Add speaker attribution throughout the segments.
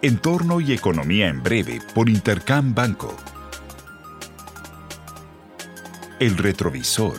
Speaker 1: Entorno y economía en breve por Intercam Banco. El retrovisor.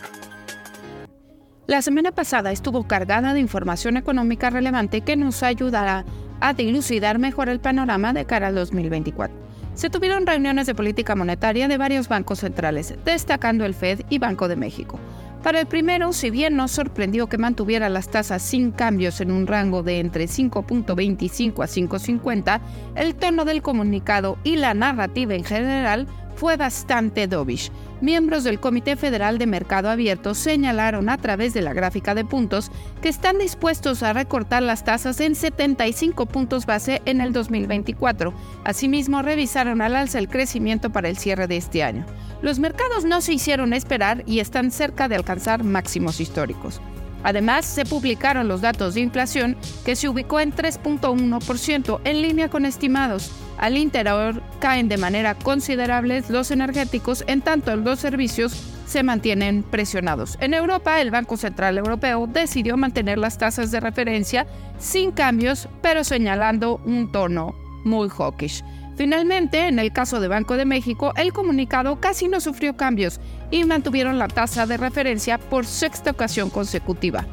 Speaker 2: La semana pasada estuvo cargada de información económica relevante que nos ayudará a dilucidar mejor el panorama de cara al 2024. Se tuvieron reuniones de política monetaria de varios bancos centrales, destacando el Fed y Banco de México. Para el primero, si bien nos sorprendió que mantuviera las tasas sin cambios en un rango de entre 5.25 a 5.50, el tono del comunicado y la narrativa en general fue bastante dovish. Miembros del Comité Federal de Mercado Abierto señalaron a través de la gráfica de puntos que están dispuestos a recortar las tasas en 75 puntos base en el 2024. Asimismo, revisaron al alza el crecimiento para el cierre de este año. Los mercados no se hicieron esperar y están cerca de alcanzar máximos históricos. Además, se publicaron los datos de inflación que se ubicó en 3.1% en línea con estimados. Al interior caen de manera considerable los energéticos, en tanto los servicios se mantienen presionados. En Europa, el Banco Central Europeo decidió mantener las tasas de referencia sin cambios, pero señalando un tono muy hawkish. Finalmente, en el caso de Banco de México, el comunicado casi no sufrió cambios y mantuvieron la tasa de referencia por sexta ocasión consecutiva,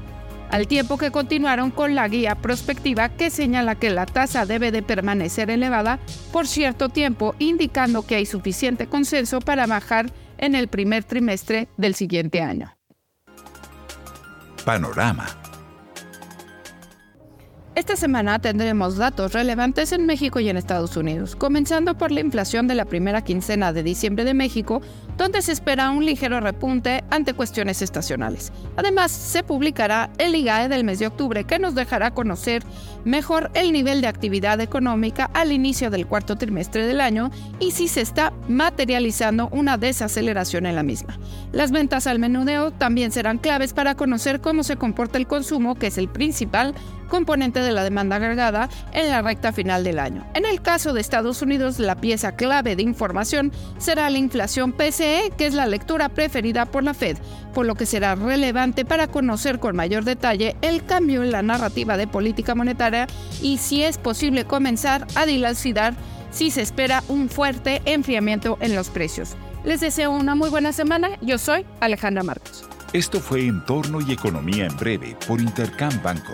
Speaker 2: al tiempo que continuaron con la guía prospectiva que señala que la tasa debe de permanecer elevada por cierto tiempo, indicando que hay suficiente consenso para bajar en el primer trimestre del siguiente año.
Speaker 1: Panorama
Speaker 2: esta semana tendremos datos relevantes en México y en Estados Unidos, comenzando por la inflación de la primera quincena de diciembre de México, donde se espera un ligero repunte ante cuestiones estacionales. Además, se publicará el IGAE del mes de octubre, que nos dejará conocer mejor el nivel de actividad económica al inicio del cuarto trimestre del año y si se está materializando una desaceleración en la misma. Las ventas al menudeo también serán claves para conocer cómo se comporta el consumo, que es el principal componente de la demanda agregada en la recta final del año. En el caso de Estados Unidos, la pieza clave de información será la inflación PCE, que es la lectura preferida por la Fed, por lo que será relevante para conocer con mayor detalle el cambio en la narrativa de política monetaria y si es posible comenzar a dilucidar si se espera un fuerte enfriamiento en los precios. Les deseo una muy buena semana. Yo soy Alejandra Marcos.
Speaker 1: Esto fue Entorno y Economía en Breve por Intercam Banco.